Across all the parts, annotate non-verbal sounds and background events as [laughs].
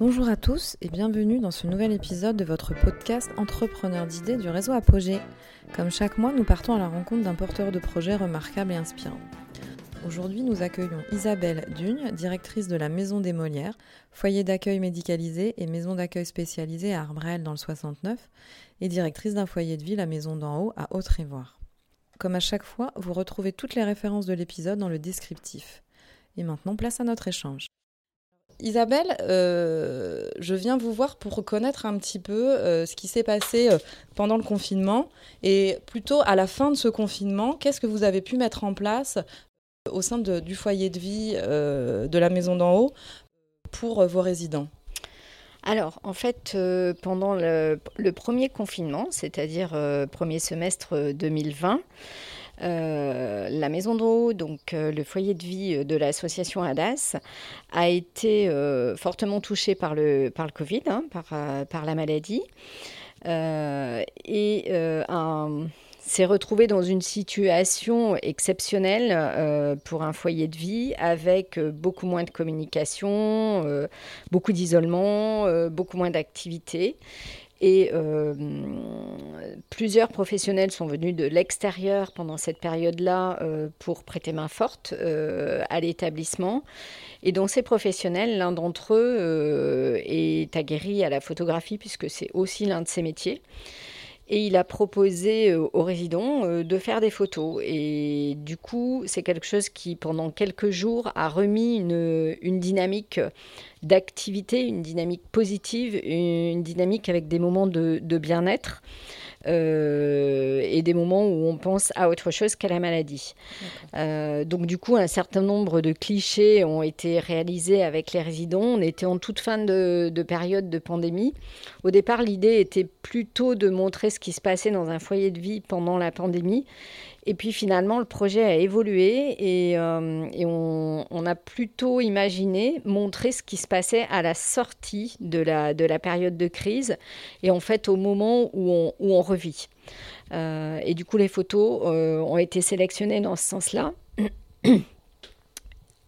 Bonjour à tous et bienvenue dans ce nouvel épisode de votre podcast Entrepreneur d'idées du réseau Apogée. Comme chaque mois, nous partons à la rencontre d'un porteur de projet remarquable et inspirant. Aujourd'hui, nous accueillons Isabelle Dugne, directrice de la Maison des Molières, foyer d'accueil médicalisé et maison d'accueil spécialisée à Arbrel dans le 69, et directrice d'un foyer de vie, la Maison d'en haut à Haute-Révoire. Comme à chaque fois, vous retrouvez toutes les références de l'épisode dans le descriptif. Et maintenant, place à notre échange. Isabelle, euh, je viens vous voir pour connaître un petit peu euh, ce qui s'est passé euh, pendant le confinement. Et plutôt à la fin de ce confinement, qu'est-ce que vous avez pu mettre en place au sein du foyer de vie de la maison d'en haut pour vos résidents? Alors, en fait, pendant le, premier confinement, c'est-à-dire premier semestre 2020, euh, la maison d'eau, donc euh, le foyer de vie euh, de l'association ADAS, a été fortement touché par le, par le Covid, hein, par, par, la maladie. et s'est retrouvé dans une situation exceptionnelle pour un foyer de vie avec beaucoup moins de communication, beaucoup d'isolement, beaucoup moins d'activité. Et euh, plusieurs professionnels sont venus de l'extérieur pendant cette période-là euh, pour prêter main forte euh, à l'établissement. Et dont ces professionnels, l'un d'entre eux est aguerri à la photographie puisque c'est aussi l'un de ses métiers et il a proposé aux résidents de faire des photos. Et du coup, c'est quelque chose qui, pendant quelques jours, a remis une, une dynamique d'activité, une dynamique positive, une dynamique avec des moments de, bien-être. Euh, et des moments où on pense à autre chose qu'à la maladie. Euh, donc du coup, un certain nombre de clichés ont été réalisés avec les résidents. On était en toute fin de, de période de pandémie. Au départ, l'idée était plutôt de montrer ce qui se passait dans un foyer de vie pendant la pandémie et puis finalement, le projet a évolué et, euh, on, a plutôt imaginé montrer ce qui se passait à la sortie de la, de la période de crise et en fait au moment où on, où on revit. Euh, et du coup, les photos euh, ont été sélectionnées dans ce sens-là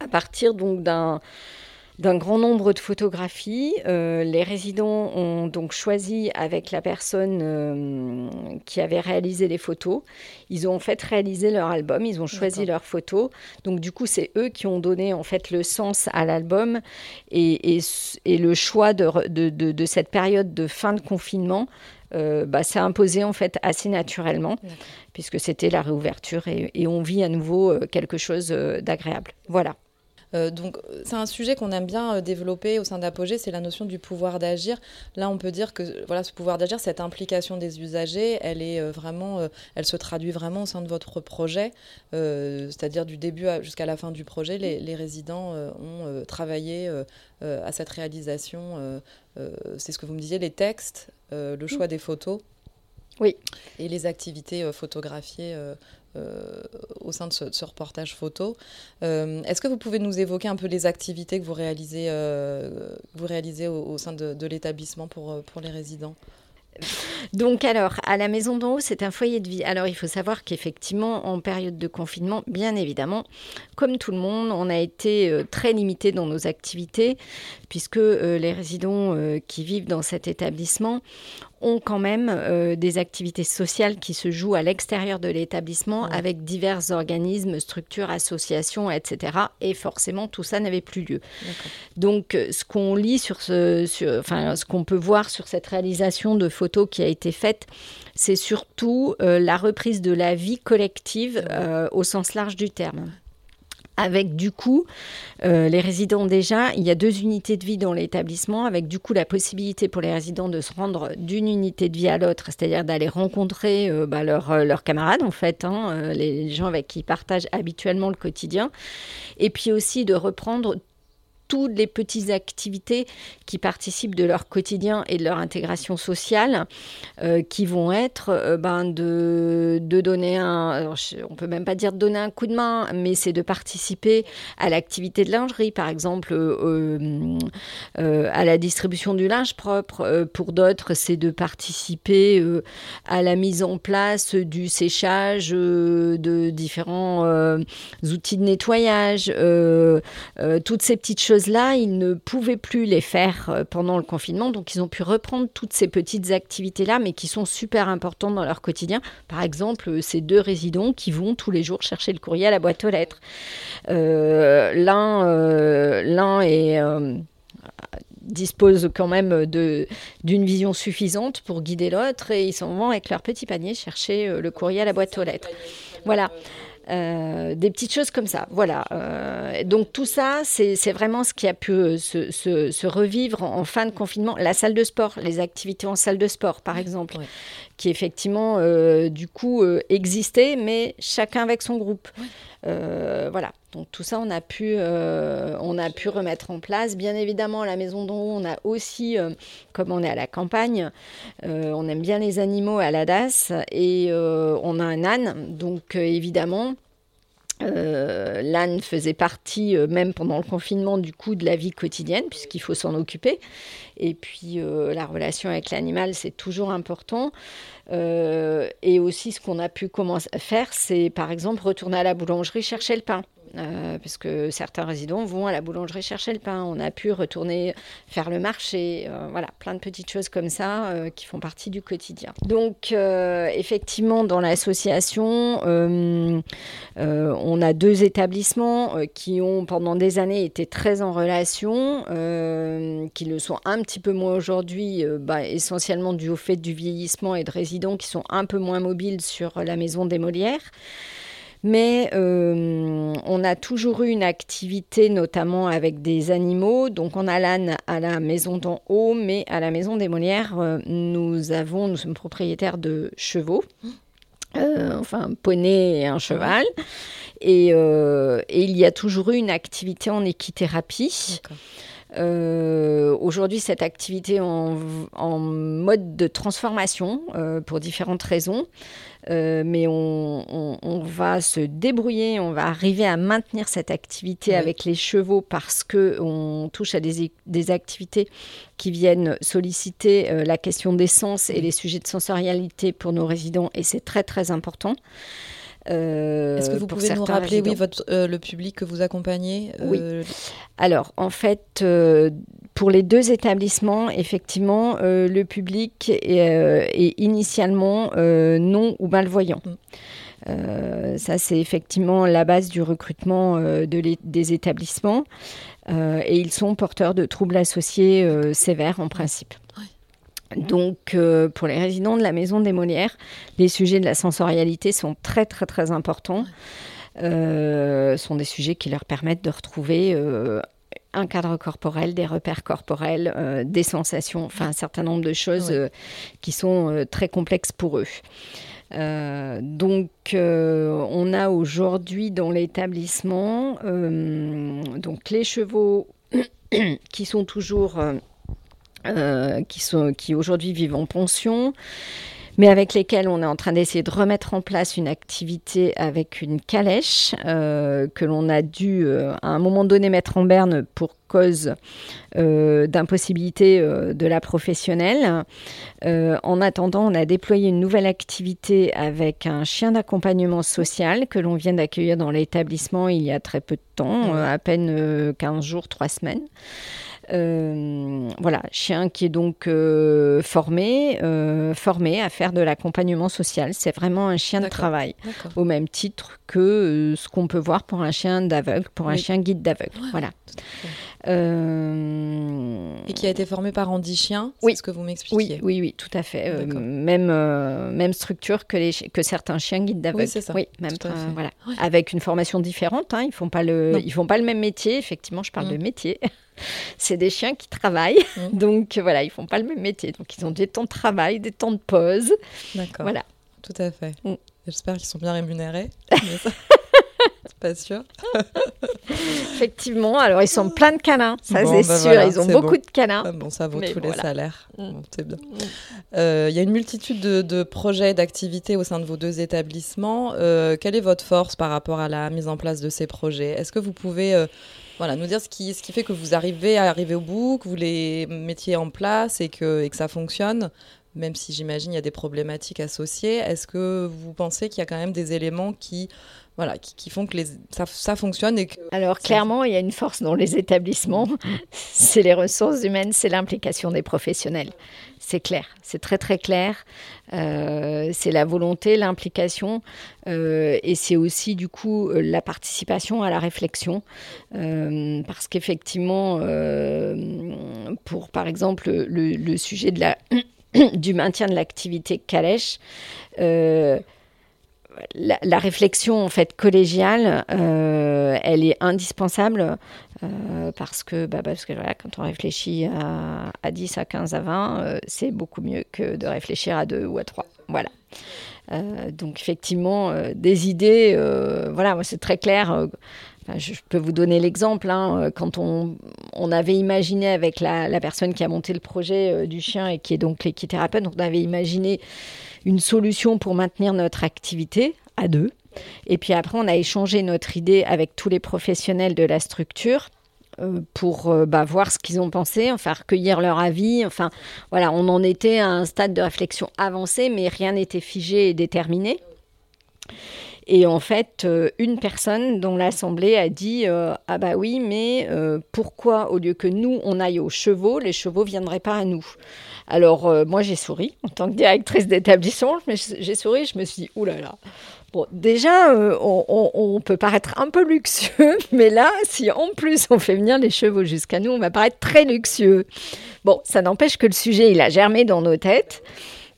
à partir donc d'un d'un grand nombre de photographies. Euh, les résidents ont donc choisi avec la personne euh, qui avait réalisé les photos. Ils ont en fait réalisé leur album, ils ont choisi leurs photos. Donc du coup, c'est eux qui ont donné en fait le sens à l'album et, et, le choix de, de, de, cette période de fin de confinement. Euh, bah, s'est imposé en fait assez naturellement puisque c'était la réouverture et, et, on vit à nouveau quelque chose d'agréable. Voilà. Euh, donc c'est un sujet qu'on aime bien euh, développer au sein d'Apogée, c'est la notion du pouvoir d'agir. Là, on peut dire que voilà, ce pouvoir d'agir, cette implication des usagers, elle est euh, vraiment, elle se traduit vraiment au sein de votre projet, c'est-à-dire du début jusqu'à la fin du projet, les, résidents ont travaillé à cette réalisation. c'est ce que vous me disiez, les textes, le choix des photos. Oui. Et les activités photographiées euh, au sein de ce, reportage photo. Euh, est-ce que vous pouvez nous évoquer un peu les activités que vous réalisez, euh, vous réalisez au, sein de, de l'établissement pour, pour les résidents? Donc alors, à la maison d'en haut, c'est un foyer de vie. Alors il faut savoir qu'effectivement, en période de confinement, bien évidemment, comme tout le monde, on a été très limité dans nos activités, puisque les résidents qui vivent dans cet établissement ont quand même euh, des activités sociales qui se jouent à l'extérieur de l'établissement avec divers organismes, structures, associations, etc. Et forcément, tout ça n'avait plus lieu. Donc, euh, ce qu'on lit sur ce, enfin, ce qu'on peut voir sur cette réalisation de photos qui a été faite, c'est surtout euh, la reprise de la vie collective au sens large du terme avec du coup euh, les résidents déjà, il y a deux unités de vie dans l'établissement, avec du coup la possibilité pour les résidents de se rendre d'une unité de vie à l'autre, c'est-à-dire d'aller rencontrer euh, bah, euh, leurs camarades en fait, hein, les gens avec qui ils partagent habituellement le quotidien, et puis aussi de reprendre toutes les petites activités qui participent de leur quotidien et de leur intégration sociale, euh, qui vont être euh, ben de, de, donner un, on peut même pas dire de donner un coup de main, mais c'est de participer à l'activité de lingerie, par exemple, euh, à la distribution du linge propre. pour d'autres, c'est de participer à la mise en place du séchage de différents outils de nettoyage, toutes ces petites choses choses-là, ils ne pouvaient plus les faire euh, pendant le confinement, donc ils ont pu reprendre toutes ces petites activités-là, mais qui sont super importantes dans leur quotidien. Par exemple, euh, ces deux résidents qui vont tous les jours chercher le courrier à la boîte aux lettres. Euh, l'un, l'un est dispose quand même de, d'une vision suffisante pour guider l'autre et ils s'en vont avec leur petit panier chercher le courrier à la boîte aux lettres. Voilà. Euh, des petites choses comme ça. Voilà. Euh, donc tout ça, c'est vraiment ce qui a pu euh, se, revivre en, fin de confinement. La salle de sport, les activités en salle de sport, par exemple, qui effectivement, du coup, existaient, mais chacun avec son groupe. voilà. Donc tout ça, on a pu, on a pu remettre en place. Bien évidemment, à la maison d'en haut, on a aussi, comme on est à la campagne, on aime bien les animaux à la DAS et on a un âne. Donc évidemment, euh, l'âne faisait partie, euh, même pendant le confinement, du coup, de la vie quotidienne, puisqu'il faut s'en occuper. Et puis, euh, la relation avec l'animal, c'est toujours important. et aussi, ce qu'on a pu commencer à faire, c'est par exemple retourner à la boulangerie chercher le pain. Euh, parce que certains résidents vont à la boulangerie chercher le pain. On a pu retourner faire le marché. Euh, voilà, plein de petites choses comme ça euh, qui font partie du quotidien. Donc, effectivement, dans l'association, on a deux établissements qui ont pendant des années été très en relation, qui le sont un petit peu moins aujourd'hui, bah, essentiellement dû au fait du vieillissement et de résidents qui sont un peu moins mobiles sur la maison des Molières. Mais euh, on a toujours eu une activité, notamment avec des animaux. Donc on a l'âne à la maison d'en haut, mais à la maison des Molières, euh, nous avons, nous sommes propriétaires de chevaux. Euh, enfin, un poney et un cheval. Et, il y a toujours eu une activité en équithérapie. Aujourd'hui, cette activité en, en, mode de transformation pour différentes raisons. Euh, mais on, va se débrouiller, on va arriver à maintenir cette activité avec les chevaux parce que on touche à des, activités qui viennent solliciter euh, la question des sens et les sujets de sensorialité pour nos résidents et c'est très très important. Euh, Est-ce que vous pouvez nous rappeler oui, votre, le public que vous accompagnez Oui. Alors, en fait, pour les deux établissements, effectivement, euh, le public est, euh, initialement euh, non ou malvoyant. Mm. ça, c'est effectivement la base du recrutement de des établissements. et ils sont porteurs de troubles associés sévères en principe. Donc, pour les résidents de la maison des Molières, les sujets de la sensorialité sont très, très, très importants. sont des sujets qui leur permettent de retrouver un cadre corporel, des repères corporels, euh, des sensations, enfin un certain nombre de choses euh, qui sont euh, très complexes pour eux. donc, on a aujourd'hui dans l'établissement donc les chevaux [coughs] qui sont toujours qui sont qui aujourd'hui vivent en pension mais avec lesquels on est en train d'essayer de remettre en place une activité avec une calèche euh, que l'on a dû euh, à un moment donné mettre en berne pour cause euh, d'impossibilité de la professionnelle. en attendant, on a déployé une nouvelle activité avec un chien d'accompagnement social que l'on vient d'accueillir dans l'établissement il y a très peu de temps, à peine 15 jours, 3 semaines. Euh, voilà, chien qui est donc euh, formé, euh, formé à faire de l'accompagnement social. C'est vraiment un chien de travail, au même titre que ce qu'on peut voir pour un chien d'aveugle, pour un chien guide d'aveugle. voilà. Et qui a été formé par Andy Chien, c'est ce que vous m'expliquiez. Oui, oui, oui, tout à fait. même, même structure que, les, que certains chiens guides d'aveugle. Oui, c'est ça. Oui, même, voilà. Avec une formation différente. Hein. Ils font pas le, ils font pas le même métier. Effectivement, je parle de métier. C'est des chiens qui travaillent. Mmh. [laughs] Donc voilà, ils font pas le même métier. Donc ils ont des temps de travail, des temps de pause. D'accord. Voilà. Tout à fait. Mmh. J'espère qu'ils sont bien rémunérés. [laughs] [laughs] pas sûr. [laughs] Effectivement, alors ils sont plein de canins, ça c'est bah sûr, ils ont beaucoup de canins. Ah bon, ça vaut tous les salaires. Mmh. c'est bien. Euh, il y a une multitude de, projets, d'activités au sein de vos deux établissements. Euh, quelle est votre force par rapport à la mise en place de ces projets? Est-ce que vous pouvez euh, voilà, nous dire ce qui, ce qui fait que vous arrivez à arriver au bout, que vous les mettiez en place et que, et que ça fonctionne? Même si j'imagine il y a des problématiques associées. Est-ce que vous pensez qu'il y a quand même des éléments qui voilà, qui, font que les, ça, fonctionne. Et que Alors clairement, il y a une force dans les établissements, [laughs] c'est les ressources humaines, c'est l'implication des professionnels. C'est clair, c'est très très clair. Euh, c'est la volonté, l'implication, euh, et c'est aussi du coup la participation à la réflexion, euh, parce qu'effectivement, pour par exemple le, sujet de la [clears throat] [coughs] du maintien de l'activité calèche, la, réflexion en fait collégiale, euh, elle est indispensable euh, parce que, bah, quand on réfléchit à, 10, à 15, à 20, euh, c'est beaucoup mieux que de réfléchir à 2 ou à 3. Voilà. donc effectivement, des idées, voilà, c'est très clair. Je peux vous donner l'exemple. Hein, quand on, avait imaginé avec la, personne qui a monté le projet du chien et qui est donc l'équithérapeute, on avait imaginé une solution pour maintenir notre activité à deux. Et puis après, on a échangé notre idée avec tous les professionnels de la structure euh, pour euh, bah, voir ce qu'ils ont pensé, enfin recueillir leur avis. Enfin, voilà, on en était à un stade de réflexion avancé, mais rien n'était figé et déterminé. Et en fait, euh, une personne dont l'Assemblée a dit Ah bah oui, mais pourquoi, au lieu que nous, on aille aux chevaux, les chevaux viendraient pas à nous? Alors, euh, moi, j'ai souri. En tant que directrice d'établissement, j'ai souri. Je me suis dit, oulala. Là là. Bon, déjà, euh, on, peut paraître un peu luxueux, [laughs] mais là, si en plus on fait venir les chevaux jusqu'à nous, on va paraître très luxueux. Bon, ça n'empêche que le sujet, il a germé dans nos têtes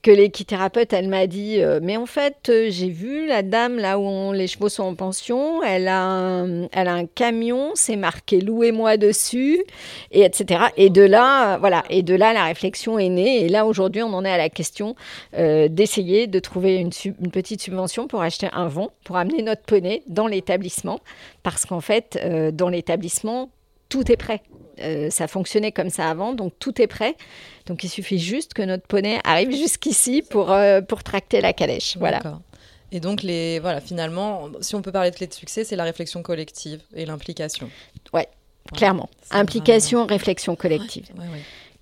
que l'équithérapeute, elle m'a dit, euh, mais en fait, euh, j'ai vu la dame là où les chevaux sont en pension, elle a un, elle a un camion, c'est marqué louez-moi dessus, et etc. Et de là, voilà, et de là, la réflexion est née. Et là, aujourd'hui, on en est à la question euh, d'essayer de trouver une, une, petite subvention pour acheter un vent, pour amener notre poney dans l'établissement, parce qu'en fait, dans l'établissement, tout est prêt. Euh, ça fonctionnait comme ça avant, donc tout est prêt. Donc il suffit juste que notre poney arrive [laughs] jusqu'ici pour, euh, pour tracter la calèche. Voilà. Et donc, les, voilà, finalement, si on peut parler de clé de succès, c'est la réflexion collective et l'implication. Ouais, clairement. Implication, réflexion collective.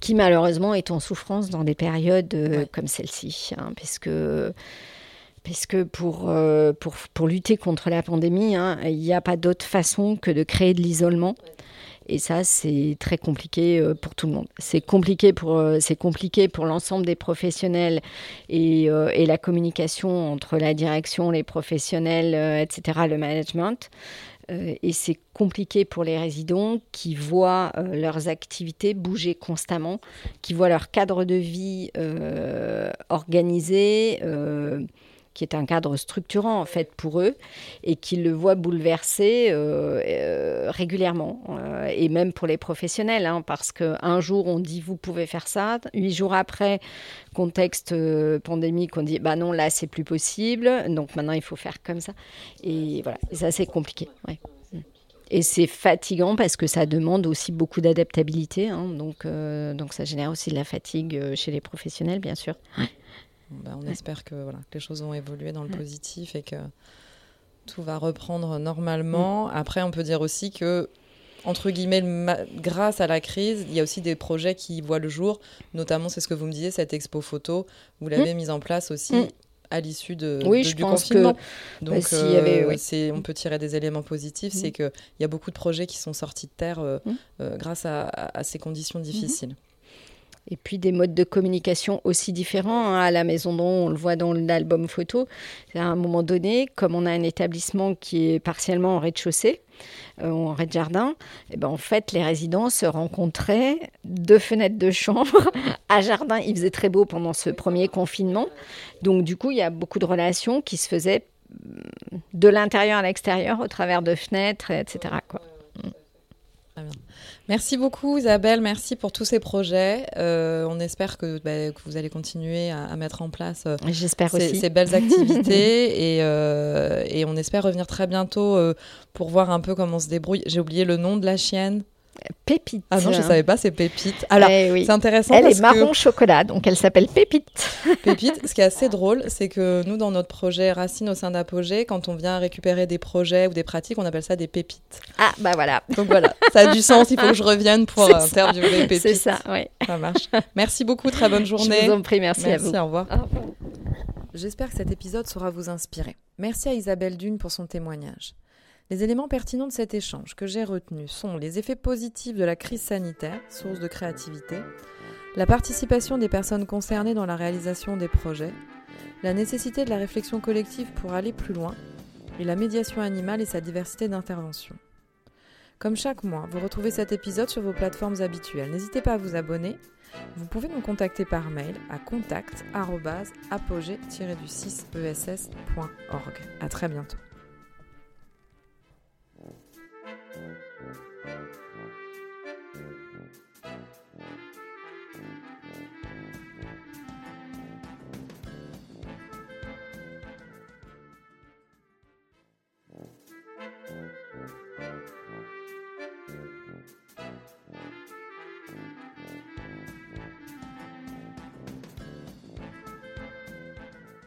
Qui malheureusement est en souffrance dans des périodes euh, comme celle-ci. Hein, puisque puisque pour, pour, pour, lutter contre la pandémie, hein, il n'y a pas d'autre façon que de créer de l'isolement. Et ça, c'est très compliqué euh, pour tout le monde. C'est compliqué pour, euh, c'est compliqué pour l'ensemble des professionnels et, euh, et, la communication entre la direction, les professionnels, etc., le management. et c'est compliqué pour les résidents qui voient leurs activités bouger constamment, qui voient leur cadre de vie organisé qui est un cadre structurant en fait pour eux et qui le voient bouleverser euh, euh, régulièrement euh, et même pour les professionnels hein, parce qu'un jour on dit vous pouvez faire ça huit jours après contexte pandémique on dit bah non là c'est plus possible donc maintenant il faut faire comme ça et voilà et ça c'est compliqué Et c'est fatigant parce que ça demande aussi beaucoup d'adaptabilité. Hein, donc, donc ça génère aussi de la fatigue chez les professionnels, bien sûr. Bah, on espère que, voilà, les choses vont évoluer dans le positif et que tout va reprendre normalement. Mm. Après, on peut dire aussi que, entre guillemets, grâce à la crise, il y a aussi des projets qui voient le jour. Notamment, c'est ce que vous me disiez, cette expo photo, vous l'avez mm. mise en place aussi. Mm. à l'issue de, oui, je du pense confinement. Que, Donc, bah, euh, on peut tirer des éléments positifs, c'est qu'il y a beaucoup de projets qui sont sortis de terre euh, euh, grâce à, ces conditions mm-hmm. difficiles. Et puis des modes de communication aussi différents. Hein. À la Maison dont on le voit dans l'album photo. À un moment donné, comme on a un établissement qui est partiellement en rez-de-chaussée, euh, en rez-de-jardin, et eh ben en fait, les résidents se rencontraient, deux fenêtres de chambre, [laughs] à jardin. Il faisait très beau pendant ce premier confinement. Donc, du coup, il y a beaucoup de relations qui se faisaient de l'intérieur à l'extérieur, au travers de fenêtres, etc. Quoi. Merci beaucoup Isabelle, merci pour tous ces projets. Euh, on espère que, bah, que, vous allez continuer à, mettre en place euh, ces, ces, belles [laughs] activités et, euh, et, on espère revenir très bientôt pour voir un peu comment on se débrouille. J'ai oublié le nom de la chienne. Pépite. Ah non, je savais pas, c'est Pépite. Alors, Eh c'est intéressant Elle parce est marron chocolat, donc elle s'appelle Pépite. [laughs] Pépite, ce qui est assez drôle, c'est que nous, dans notre projet Racine au sein d'Apogée, quand on vient récupérer des projets ou des pratiques, on appelle ça des pépites. Ah, bah voilà. Donc voilà, ça a du [laughs] sens, il faut que je revienne pour interviewer Pépite. C'est ça, oui. Ça marche. Merci beaucoup, très bonne journée. Je vous en prie, merci, Merci, à vous. au revoir. Au revoir. J'espère que cet épisode saura vous inspirer. Merci à Isabelle Dune pour son témoignage. Les éléments pertinents de cet échange que j'ai retenus sont les effets positifs de la crise sanitaire, source de créativité, la participation des personnes concernées dans la réalisation des projets, la nécessité de la réflexion collective pour aller plus loin, et la médiation animale et sa diversité d'intervention. Comme chaque mois, vous retrouvez cet épisode sur vos plateformes habituelles. N'hésitez pas à vous abonner. Vous pouvez nous contacter par mail à contact@apogée-du6ess.org. À très bientôt.